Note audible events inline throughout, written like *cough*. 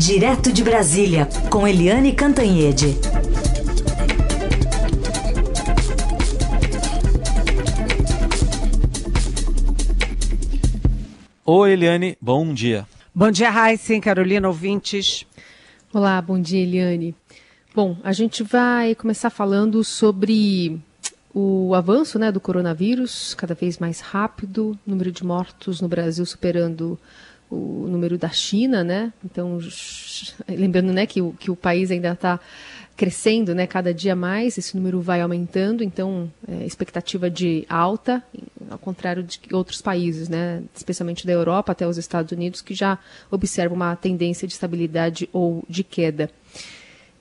Direto de Brasília, com Eliane Cantanhede. Oi, Eliane, bom dia. Bom dia, Raíssen, Carolina, ouvintes. Olá, bom dia, Eliane. Bom, a gente vai começar falando sobre o avanço né, do coronavírus, cada vez mais rápido, número de mortos no Brasil superando o número da China, né? Então, *laughs* lembrando né, que, o, que o país ainda está crescendo, né? Cada dia mais, esse número vai aumentando, então, é, expectativa de alta, ao contrário de outros países, né? Especialmente da Europa até os Estados Unidos, que já observam uma tendência de estabilidade ou de queda.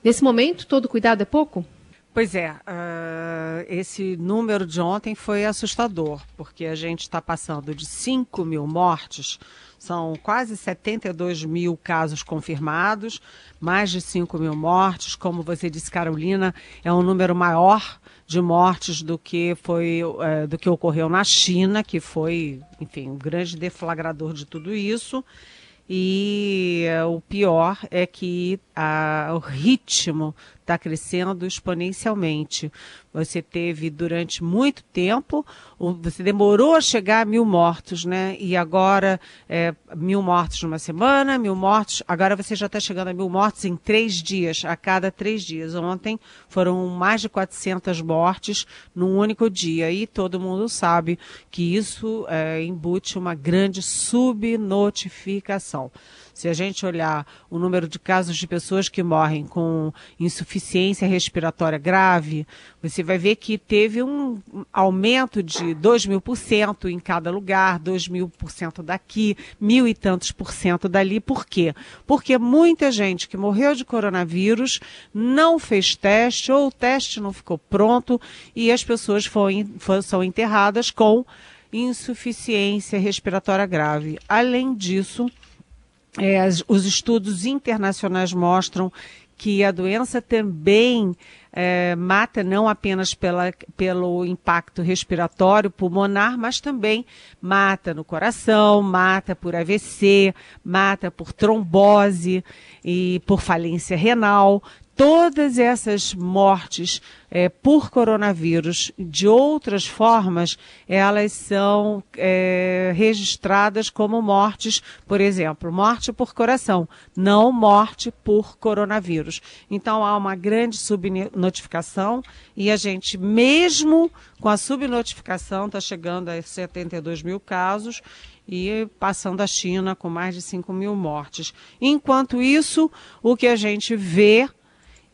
Nesse momento, todo cuidado é pouco? Pois é, uh, esse número de ontem foi assustador, porque a gente está passando de 5 mil mortes, são quase 72 mil casos confirmados, mais de 5 mil mortes. Como você disse, Carolina, é um número maior de mortes do que foi uh, do que ocorreu na China, que foi, enfim, o um grande deflagrador de tudo isso. E uh, o pior é que uh, o ritmo está crescendo exponencialmente. Você teve durante muito tempo, você demorou a chegar a mil mortos, né? E agora é, mil mortos numa semana, mil mortos. Agora você já está chegando a mil mortos em três dias, a cada três dias. Ontem foram mais de 400 mortes num único dia. E todo mundo sabe que isso é, embute uma grande subnotificação. Se a gente olhar o número de casos de pessoas que morrem com insuficiência respiratória grave, você vai ver que teve um aumento de 2 mil por cento em cada lugar, 2 mil por cento daqui, mil e tantos por cento dali. Por quê? Porque muita gente que morreu de coronavírus não fez teste ou o teste não ficou pronto e as pessoas foram, são enterradas com insuficiência respiratória grave. Além disso, é, os estudos internacionais mostram que a doença também é, mata não apenas pela, pelo impacto respiratório pulmonar, mas também mata no coração, mata por AVC, mata por trombose e por falência renal todas essas mortes é, por coronavírus, de outras formas, elas são é, registradas como mortes, por exemplo, morte por coração, não morte por coronavírus. Então há uma grande subnotificação e a gente, mesmo com a subnotificação, está chegando a 72 mil casos e passando a China com mais de 5 mil mortes. Enquanto isso, o que a gente vê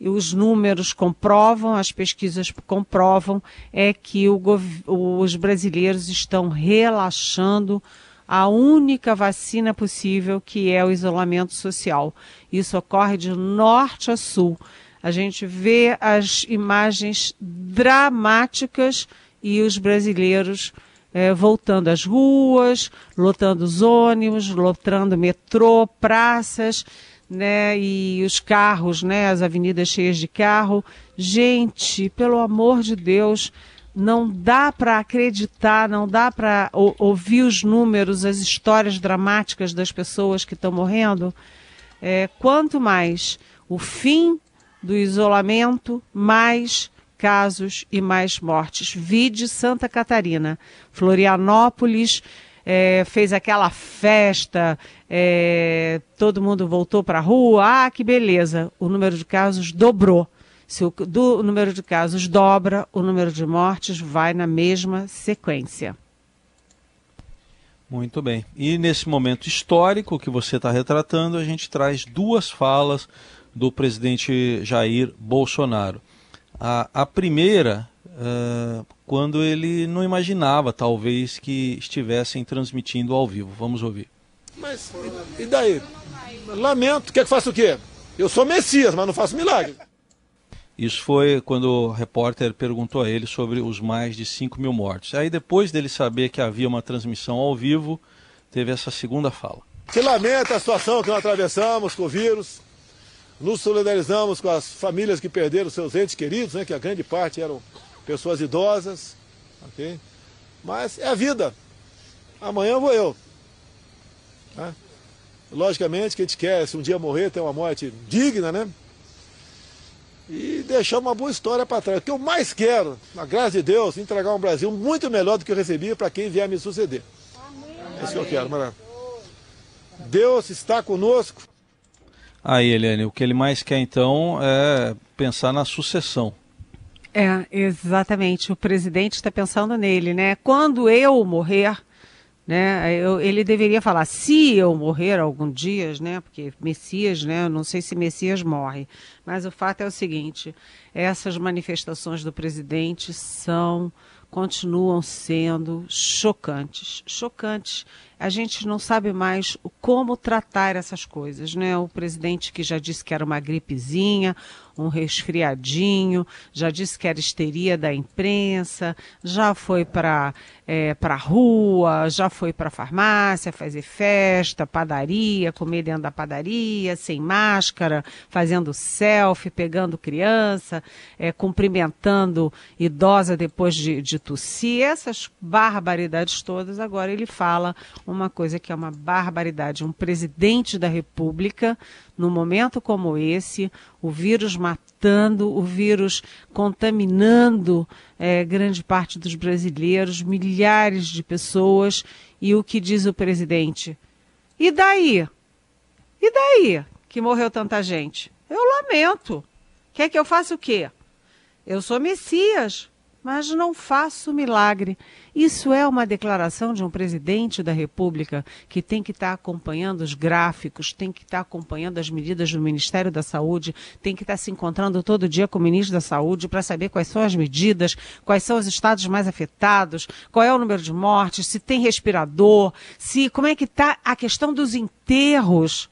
os números comprovam, as pesquisas comprovam, é que os brasileiros estão relaxando a única vacina possível, que é o isolamento social. Isso ocorre de norte a sul. A gente vê as imagens dramáticas e os brasileiros é, voltando às ruas, lotando os ônibus, lotando metrô, praças né? E os carros, né? As avenidas cheias de carro. Gente, pelo amor de Deus, não dá para acreditar, não dá para ouvir os números, as histórias dramáticas das pessoas que estão morrendo. É, quanto mais o fim do isolamento, mais casos e mais mortes. Vide Santa Catarina, Florianópolis é, fez aquela festa, é, todo mundo voltou para a rua, ah, que beleza, o número de casos dobrou. Se o, do, o número de casos dobra, o número de mortes vai na mesma sequência. Muito bem. E nesse momento histórico que você está retratando, a gente traz duas falas do presidente Jair Bolsonaro. A, a primeira uh, quando ele não imaginava, talvez, que estivessem transmitindo ao vivo. Vamos ouvir. Mas e, e daí? Lamento, quer que faça o quê? Eu sou Messias, mas não faço milagre. Isso foi quando o repórter perguntou a ele sobre os mais de 5 mil mortos. Aí depois dele saber que havia uma transmissão ao vivo, teve essa segunda fala. Se lamenta a situação que nós atravessamos com o vírus, nos solidarizamos com as famílias que perderam seus entes queridos, né, que a grande parte eram pessoas idosas, ok? Mas é a vida. Amanhã vou eu. Tá? Logicamente que a gente quer, se um dia morrer, ter uma morte digna, né? E deixar uma boa história para trás. O que eu mais quero, na graça de Deus, entregar um Brasil muito melhor do que eu recebi para quem vier me suceder. Amém. É isso que eu quero, Maravilha. Deus está conosco. Aí, Eliane, o que ele mais quer então é pensar na sucessão. É, exatamente. O presidente está pensando nele, né? Quando eu morrer, né? Eu, ele deveria falar, se eu morrer algum dia, né? Porque Messias, né? Eu não sei se Messias morre, mas o fato é o seguinte: essas manifestações do presidente são continuam sendo chocantes, chocantes a gente não sabe mais como tratar essas coisas, né? O presidente que já disse que era uma gripezinha, um resfriadinho, já disse que era histeria da imprensa, já foi para é, para rua, já foi para farmácia fazer festa, padaria, comer dentro da padaria, sem máscara, fazendo selfie, pegando criança, é, cumprimentando idosa depois de, de tossir, essas barbaridades todas. Agora ele fala uma coisa que é uma barbaridade. Um presidente da República, num momento como esse, o vírus matando, o vírus contaminando é, grande parte dos brasileiros, milhares de pessoas, e o que diz o presidente? E daí? E daí que morreu tanta gente? Eu lamento. Quer que eu faça o quê? Eu sou Messias mas não faço milagre. Isso é uma declaração de um presidente da República que tem que estar acompanhando os gráficos, tem que estar acompanhando as medidas do Ministério da Saúde, tem que estar se encontrando todo dia com o ministro da Saúde para saber quais são as medidas, quais são os estados mais afetados, qual é o número de mortes, se tem respirador, se como é que está a questão dos enterros.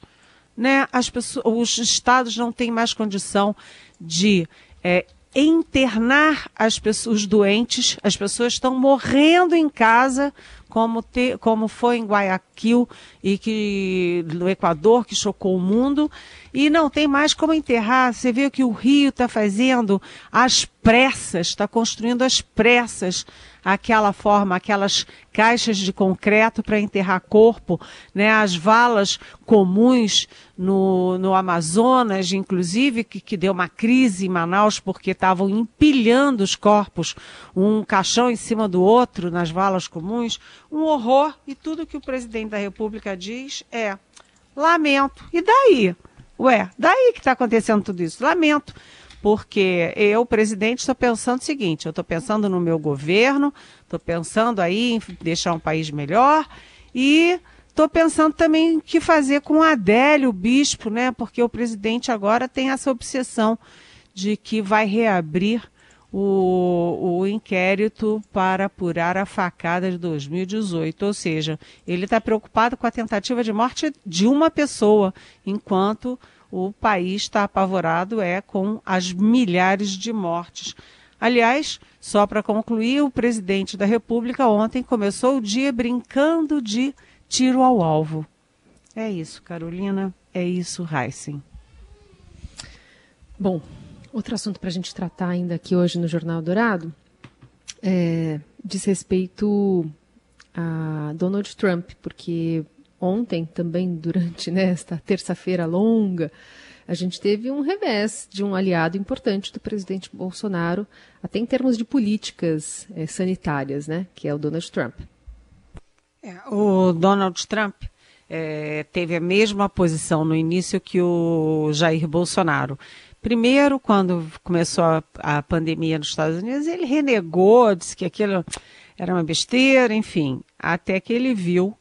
Né? As pessoas, os estados não têm mais condição de é, internar as pessoas doentes, as pessoas estão morrendo em casa, como, te, como foi em Guayaquil e que no Equador, que chocou o mundo, e não tem mais como enterrar. Você vê que o Rio está fazendo? Às pressas, está construindo às pressas aquela forma, aquelas caixas de concreto para enterrar corpo, né? as valas comuns no, no Amazonas, inclusive, que, que deu uma crise em Manaus porque estavam empilhando os corpos, um caixão em cima do outro nas valas comuns, um horror. E tudo que o presidente da República diz é lamento. E daí? Ué, daí que está acontecendo tudo isso? Lamento porque eu, presidente, estou pensando o seguinte: eu estou pensando no meu governo, estou pensando aí em deixar um país melhor e estou pensando também o que fazer com o Adélio, o bispo, né? Porque o presidente agora tem essa obsessão de que vai reabrir o, o inquérito para apurar a facada de 2018. Ou seja, ele está preocupado com a tentativa de morte de uma pessoa, enquanto o país está apavorado é com as milhares de mortes. Aliás, só para concluir, o presidente da República ontem começou o dia brincando de tiro ao alvo. É isso, Carolina. É isso, Heisen. Bom, outro assunto para a gente tratar ainda aqui hoje no Jornal Dourado é, diz respeito a Donald Trump, porque ontem, também durante né, esta terça-feira longa, a gente teve um revés de um aliado importante do presidente Bolsonaro, até em termos de políticas é, sanitárias, né, que é o Donald Trump. É, o Donald Trump é, teve a mesma posição no início que o Jair Bolsonaro. Primeiro, quando começou a, a pandemia nos Estados Unidos, ele renegou, disse que aquilo era uma besteira, enfim, até que ele viu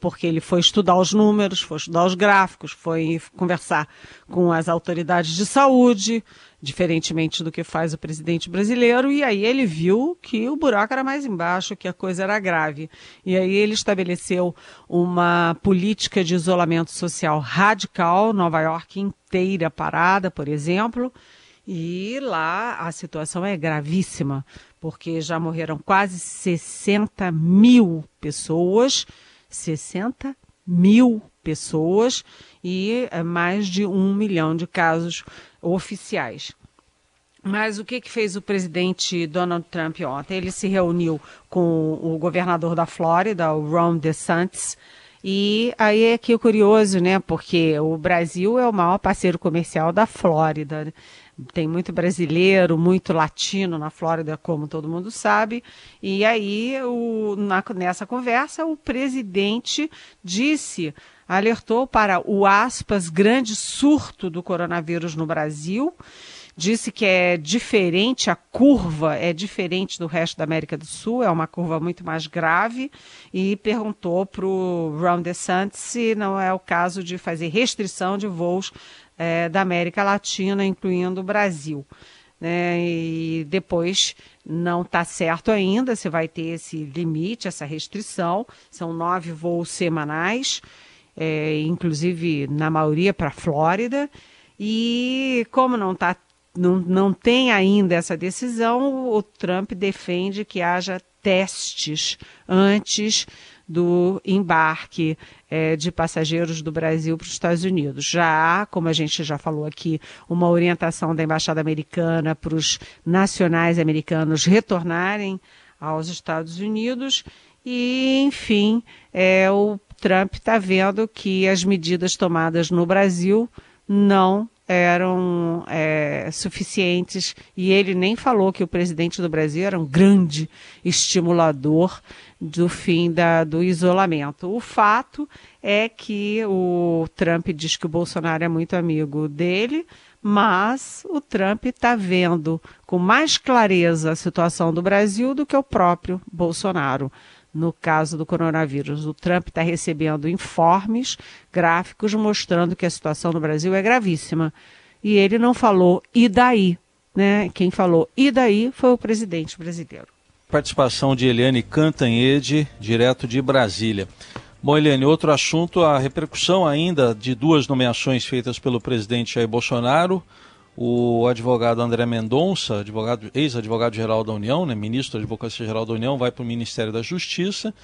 porque ele foi estudar os números, foi estudar os gráficos, foi conversar com as autoridades de saúde, diferentemente do que faz o presidente brasileiro, e aí ele viu que o buraco era mais embaixo, que a coisa era grave. E aí ele estabeleceu uma política de isolamento social radical, Nova York inteira parada, por exemplo, e lá a situação é gravíssima, porque já morreram quase 60 mil pessoas 60 mil pessoas e eh, mais de um milhão de casos oficiais. Mas o que, que fez o presidente Donald Trump ontem? Ele se reuniu com o governador da Flórida, o Ron DeSantis, E aí é que é curioso, né? Porque o Brasil é o maior parceiro comercial da Flórida. Tem muito brasileiro, muito latino na Flórida, como todo mundo sabe. E aí, o, na, nessa conversa, o presidente disse, alertou para o aspas, grande surto do coronavírus no Brasil disse que é diferente, a curva é diferente do resto da América do Sul, é uma curva muito mais grave, e perguntou para o Ron DeSantis se não é o caso de fazer restrição de voos é, da América Latina, incluindo o Brasil. Né? E depois não está certo ainda se vai ter esse limite, essa restrição. São nove voos semanais, é, inclusive na maioria para a Flórida. E como não está não, não tem ainda essa decisão, o Trump defende que haja testes antes do embarque é, de passageiros do Brasil para os Estados Unidos. Já há, como a gente já falou aqui, uma orientação da Embaixada Americana para os nacionais americanos retornarem aos Estados Unidos e, enfim, é, o Trump está vendo que as medidas tomadas no Brasil não eram é, suficientes e ele nem falou que o presidente do Brasil era um grande estimulador do fim da, do isolamento. O fato é que o Trump diz que o Bolsonaro é muito amigo dele, mas o Trump está vendo com mais clareza a situação do Brasil do que o próprio Bolsonaro no caso do coronavírus. O Trump está recebendo informes gráficos mostrando que a situação no Brasil é gravíssima. E ele não falou, e daí? Né? Quem falou, e daí, foi o presidente brasileiro. Participação de Eliane Cantanhede, direto de Brasília. Bom, Eliane, outro assunto, a repercussão ainda de duas nomeações feitas pelo presidente Jair Bolsonaro o advogado André Mendonça, advogado, ex-advogado-geral da União, né, ministro da Advocacia-Geral da União, vai para o Ministério da Justiça,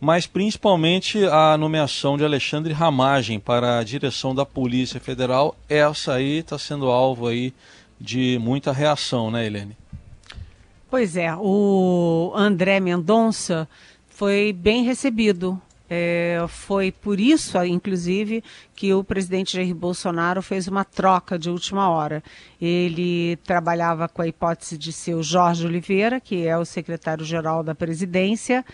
mas principalmente a nomeação de Alexandre Ramagem para a direção da Polícia Federal, essa aí está sendo alvo aí de muita reação, né, Helene? Pois é, o André Mendonça foi bem recebido é, foi por isso, inclusive, que o presidente Jair Bolsonaro fez uma troca de última hora. Ele trabalhava com a hipótese de ser o Jorge Oliveira, que é o secretário-geral da presidência,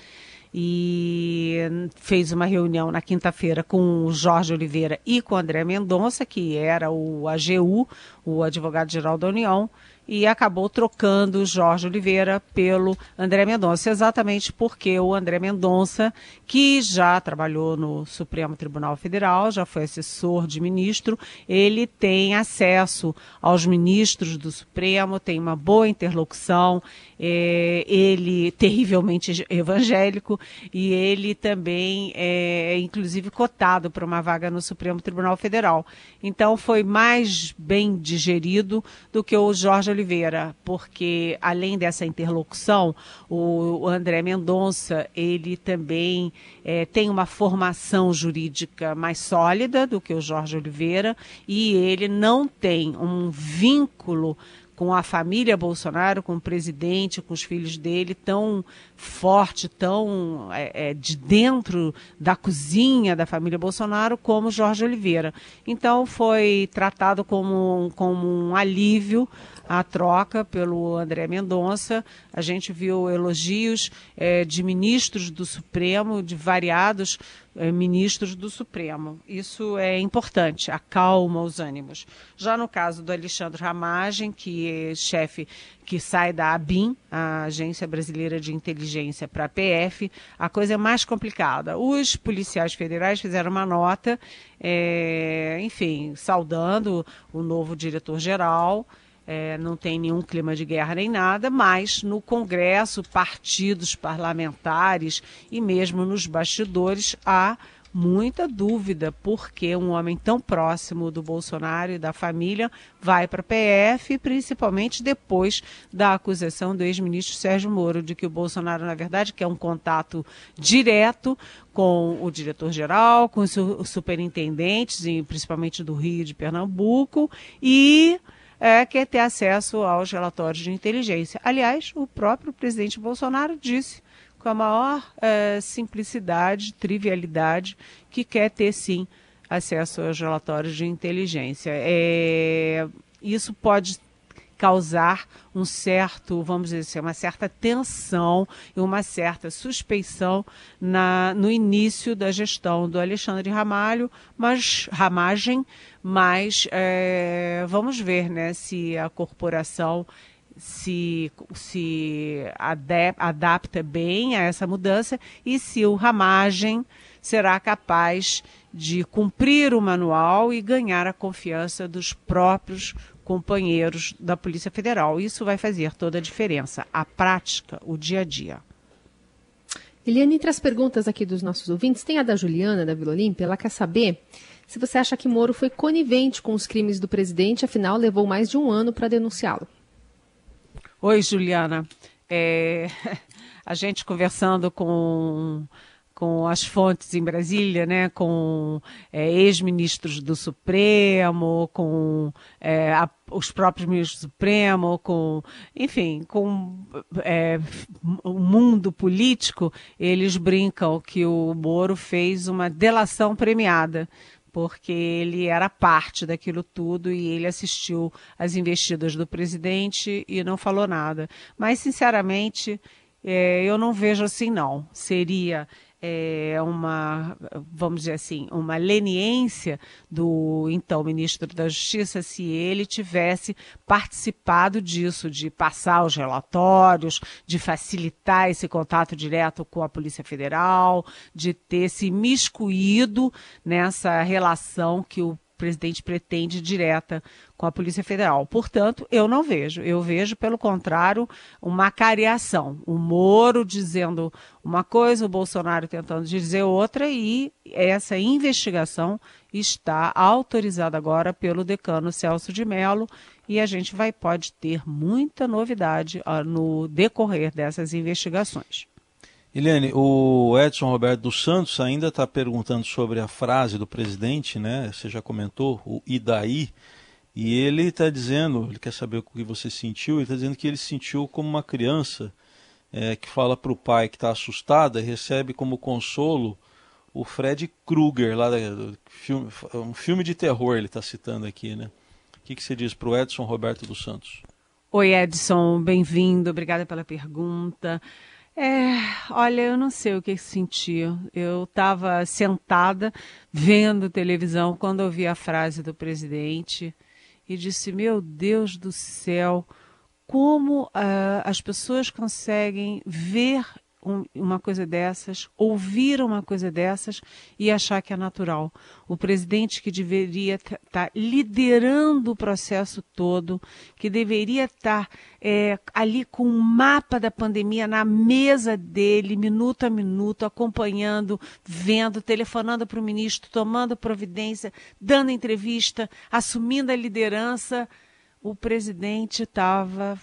e fez uma reunião na quinta-feira com o Jorge Oliveira e com o André Mendonça, que era o AGU, o advogado-geral da União, e acabou trocando Jorge Oliveira pelo André Mendonça, exatamente porque o André Mendonça, que já trabalhou no Supremo Tribunal Federal, já foi assessor de ministro, ele tem acesso aos ministros do Supremo, tem uma boa interlocução, é, ele terrivelmente evangélico e ele também é inclusive cotado para uma vaga no Supremo Tribunal Federal. Então foi mais bem digerido do que o Jorge Oliveira, porque além dessa interlocução, o André Mendonça ele também é, tem uma formação jurídica mais sólida do que o Jorge Oliveira e ele não tem um vínculo com a família Bolsonaro, com o presidente, com os filhos dele, tão forte, tão é, é, de dentro da cozinha da família Bolsonaro, como Jorge Oliveira. Então foi tratado como, como um alívio a troca pelo André Mendonça. A gente viu elogios é, de ministros do Supremo, de variados é, ministros do Supremo. Isso é importante, acalma os ânimos. Já no caso do Alexandre Ramagem, que é chefe que sai da ABIN, a Agência Brasileira de Inteligência, para a PF, a coisa é mais complicada. Os policiais federais fizeram uma nota, é, enfim, saudando o novo diretor-geral é, não tem nenhum clima de guerra nem nada, mas no Congresso, partidos parlamentares e mesmo nos bastidores há muita dúvida porque um homem tão próximo do Bolsonaro e da família vai para a PF, principalmente depois da acusação do ex-ministro Sérgio Moro de que o Bolsonaro, na verdade, quer um contato direto com o diretor-geral, com os superintendentes, principalmente do Rio de Pernambuco, e é, quer ter acesso aos relatórios de inteligência. Aliás, o próprio presidente Bolsonaro disse com a maior é, simplicidade, trivialidade, que quer ter sim acesso aos relatórios de inteligência. É, isso pode causar um certo, vamos dizer assim, uma certa tensão e uma certa suspeição na, no início da gestão do Alexandre Ramalho, mas Ramagem, mas é, vamos ver né, se a corporação se, se adapta bem a essa mudança e se o Ramagem será capaz de cumprir o manual e ganhar a confiança dos próprios companheiros da Polícia Federal. Isso vai fazer toda a diferença, a prática, o dia a dia. Eliane, entre as perguntas aqui dos nossos ouvintes, tem a da Juliana, da Vila Olímpia. Ela quer saber se você acha que Moro foi conivente com os crimes do presidente, afinal levou mais de um ano para denunciá-lo. Oi, Juliana. É, *laughs* a gente conversando com com as fontes em Brasília, né, com é, ex-ministros do Supremo, com é, a, os próprios ministros do Supremo, com, enfim, com é, o mundo político, eles brincam que o Moro fez uma delação premiada porque ele era parte daquilo tudo e ele assistiu às investidas do presidente e não falou nada. Mas, sinceramente, é, eu não vejo assim, não. Seria é, uma, vamos dizer assim, uma leniência do então ministro da Justiça se ele tivesse participado disso, de passar os relatórios, de facilitar esse contato direto com a Polícia Federal, de ter se miscuído nessa relação que o presidente pretende direta com a Polícia Federal. Portanto, eu não vejo. Eu vejo, pelo contrário, uma cariação. O Moro dizendo uma coisa, o Bolsonaro tentando dizer outra, e essa investigação está autorizada agora pelo decano Celso de Mello e a gente vai pode ter muita novidade uh, no decorrer dessas investigações. Eliane, o Edson Roberto dos Santos ainda está perguntando sobre a frase do presidente, né? Você já comentou, o e daí? E ele está dizendo, ele quer saber o que você sentiu, ele está dizendo que ele se sentiu como uma criança é, que fala para o pai que está assustada e recebe como consolo o Fred Krueger, lá do filme, um filme de terror ele está citando aqui, né? O que, que você diz para o Edson Roberto dos Santos? Oi Edson, bem-vindo, obrigada pela pergunta. É, olha, eu não sei o que senti. Eu estava sentada vendo televisão quando ouvi a frase do presidente e disse: Meu Deus do céu, como uh, as pessoas conseguem ver um, uma coisa dessas, ouvir uma coisa dessas e achar que é natural. O presidente que deveria estar tá liderando o processo todo, que deveria estar tá, é, ali com o um mapa da pandemia na mesa dele, minuto a minuto, acompanhando, vendo, telefonando para o ministro, tomando providência, dando entrevista, assumindo a liderança. O presidente estava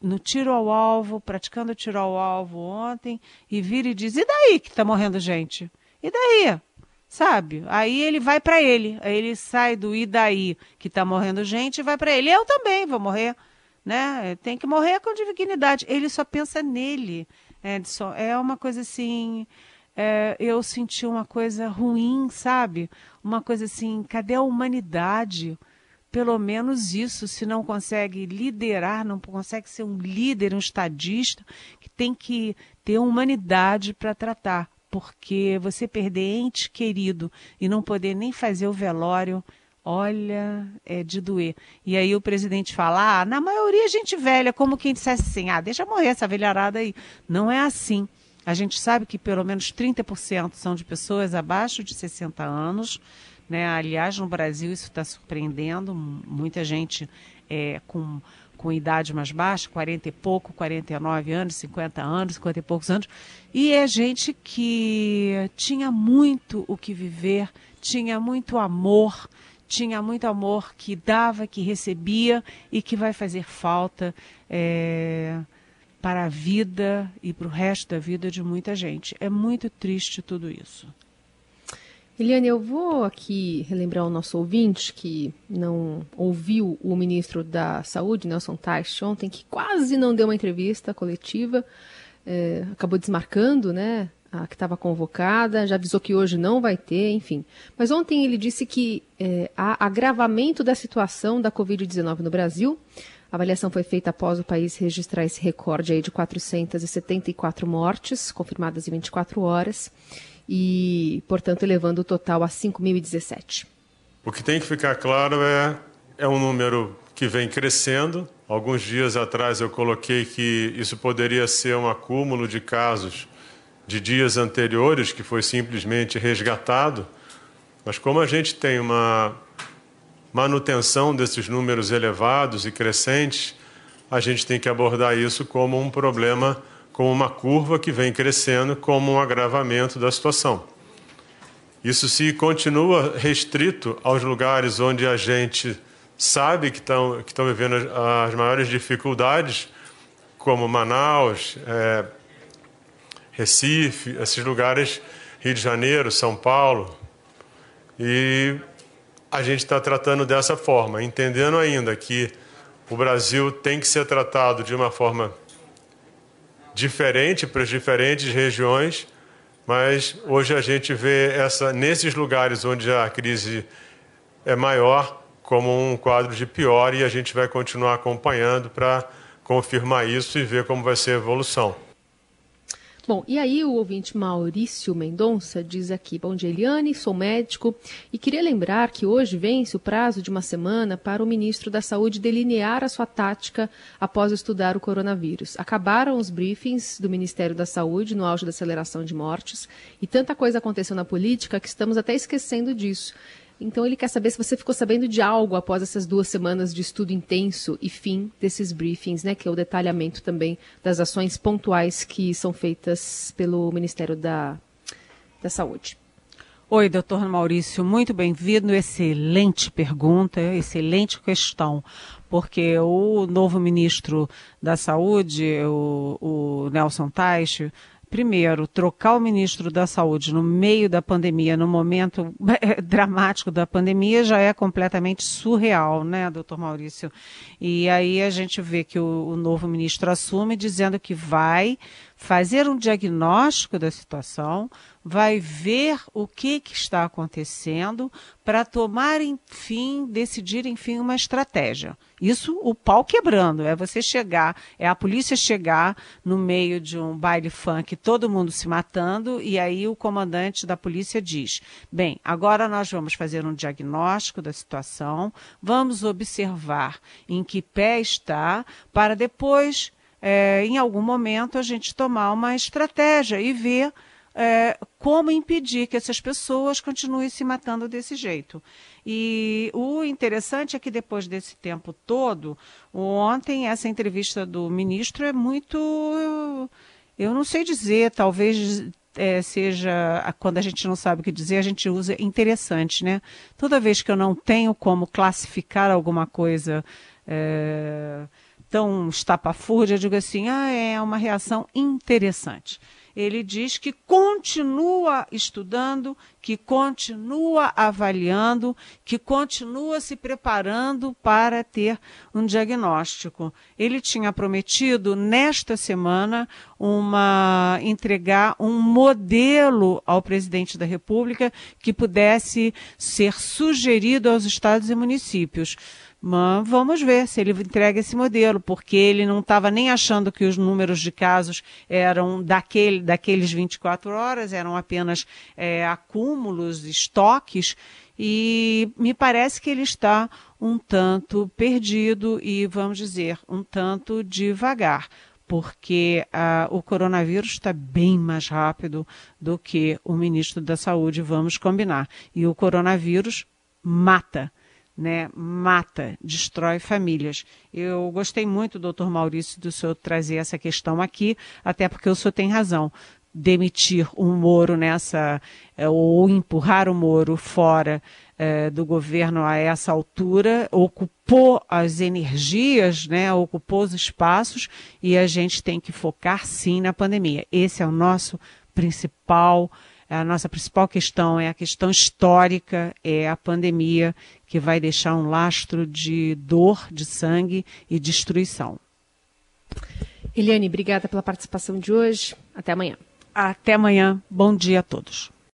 no tiro ao alvo, praticando tiro ao alvo ontem, e vira e diz: e daí que está morrendo gente? E daí? Sabe? Aí ele vai para ele, aí ele sai do e daí que está morrendo gente e vai para ele. Eu também vou morrer, né? Tem que morrer com dignidade. Ele só pensa nele, Edson. É uma coisa assim. É, eu senti uma coisa ruim, sabe? Uma coisa assim, cadê a humanidade? Pelo menos isso, se não consegue liderar, não consegue ser um líder, um estadista, que tem que ter humanidade para tratar. Porque você perder ente querido e não poder nem fazer o velório, olha, é de doer. E aí o presidente fala, ah, na maioria gente velha, como quem dissesse assim, ah, deixa morrer essa velharada aí. Não é assim. A gente sabe que pelo menos 30% são de pessoas abaixo de 60 anos, né? Aliás, no Brasil isso está surpreendendo, muita gente é, com, com idade mais baixa, 40 e pouco, 49 anos, 50 anos, 50 e poucos anos, e é gente que tinha muito o que viver, tinha muito amor, tinha muito amor que dava, que recebia e que vai fazer falta é, para a vida e para o resto da vida de muita gente. É muito triste tudo isso. Eliane, eu vou aqui relembrar o nosso ouvinte que não ouviu o ministro da Saúde, Nelson Teich, ontem, que quase não deu uma entrevista coletiva. é, acabou desmarcando, né? A que estava convocada, já avisou que hoje não vai ter, enfim. Mas ontem ele disse que é, há agravamento da situação da Covid-19 no Brasil. A avaliação foi feita após o país registrar esse recorde aí de 474 mortes, confirmadas em 24 horas, e, portanto, elevando o total a 5.017. O que tem que ficar claro é, é um número que vem crescendo. Alguns dias atrás eu coloquei que isso poderia ser um acúmulo de casos de dias anteriores, que foi simplesmente resgatado. Mas como a gente tem uma manutenção desses números elevados e crescentes, a gente tem que abordar isso como um problema, como uma curva que vem crescendo, como um agravamento da situação. Isso se continua restrito aos lugares onde a gente sabe que estão, que estão vivendo as maiores dificuldades, como Manaus, é, Recife, esses lugares, Rio de Janeiro, São Paulo. E a gente está tratando dessa forma, entendendo ainda que o Brasil tem que ser tratado de uma forma diferente para as diferentes regiões mas hoje a gente vê essa nesses lugares onde a crise é maior como um quadro de pior e a gente vai continuar acompanhando para confirmar isso e ver como vai ser a evolução. Bom, e aí o ouvinte Maurício Mendonça diz aqui: Bom dia, Eliane, sou médico e queria lembrar que hoje vence o prazo de uma semana para o ministro da Saúde delinear a sua tática após estudar o coronavírus. Acabaram os briefings do Ministério da Saúde no auge da aceleração de mortes e tanta coisa aconteceu na política que estamos até esquecendo disso. Então ele quer saber se você ficou sabendo de algo após essas duas semanas de estudo intenso e fim desses briefings, né, que é o detalhamento também das ações pontuais que são feitas pelo Ministério da, da Saúde. Oi, doutor Maurício, muito bem-vindo. Excelente pergunta, excelente questão, porque o novo ministro da Saúde, o, o Nelson Teich, primeiro, trocar o ministro da Saúde no meio da pandemia, no momento *laughs* dramático da pandemia, já é completamente surreal, né, doutor Maurício? E aí a gente vê que o, o novo ministro assume dizendo que vai fazer um diagnóstico da situação, vai ver o que, que está acontecendo para tomar, enfim, decidir, enfim, uma estratégia. Isso, o pau quebrando, é você chegar, é a polícia chegar no meio de um baile funk, todo mundo se matando, e aí o comandante da polícia diz: bem, agora nós vamos fazer um diagnóstico da situação, vamos observar em que pé está, para depois, é, em algum momento, a gente tomar uma estratégia e ver é, como impedir que essas pessoas continuem se matando desse jeito. E o interessante é que depois desse tempo todo, ontem essa entrevista do ministro é muito, eu não sei dizer, talvez é, seja quando a gente não sabe o que dizer, a gente usa interessante, né? Toda vez que eu não tenho como classificar alguma coisa é, tão estapafúrdia, digo assim, ah, é uma reação interessante ele diz que continua estudando, que continua avaliando, que continua se preparando para ter um diagnóstico. Ele tinha prometido nesta semana uma entregar um modelo ao presidente da República que pudesse ser sugerido aos estados e municípios. Mas vamos ver se ele entrega esse modelo, porque ele não estava nem achando que os números de casos eram daquele, daqueles 24 horas, eram apenas é, acúmulos, estoques, e me parece que ele está um tanto perdido e, vamos dizer, um tanto devagar porque ah, o coronavírus está bem mais rápido do que o ministro da Saúde, vamos combinar. E o coronavírus mata né, mata, destrói famílias. Eu gostei muito, doutor Maurício, do senhor trazer essa questão aqui, até porque o senhor tem razão. Demitir um Moro nessa, é, ou empurrar o Moro fora é, do governo a essa altura, ocupou as energias, né, ocupou os espaços, e a gente tem que focar sim na pandemia. Esse é o nosso principal a nossa principal questão é a questão histórica, é a pandemia, que vai deixar um lastro de dor, de sangue e destruição. Eliane, obrigada pela participação de hoje. Até amanhã. Até amanhã. Bom dia a todos.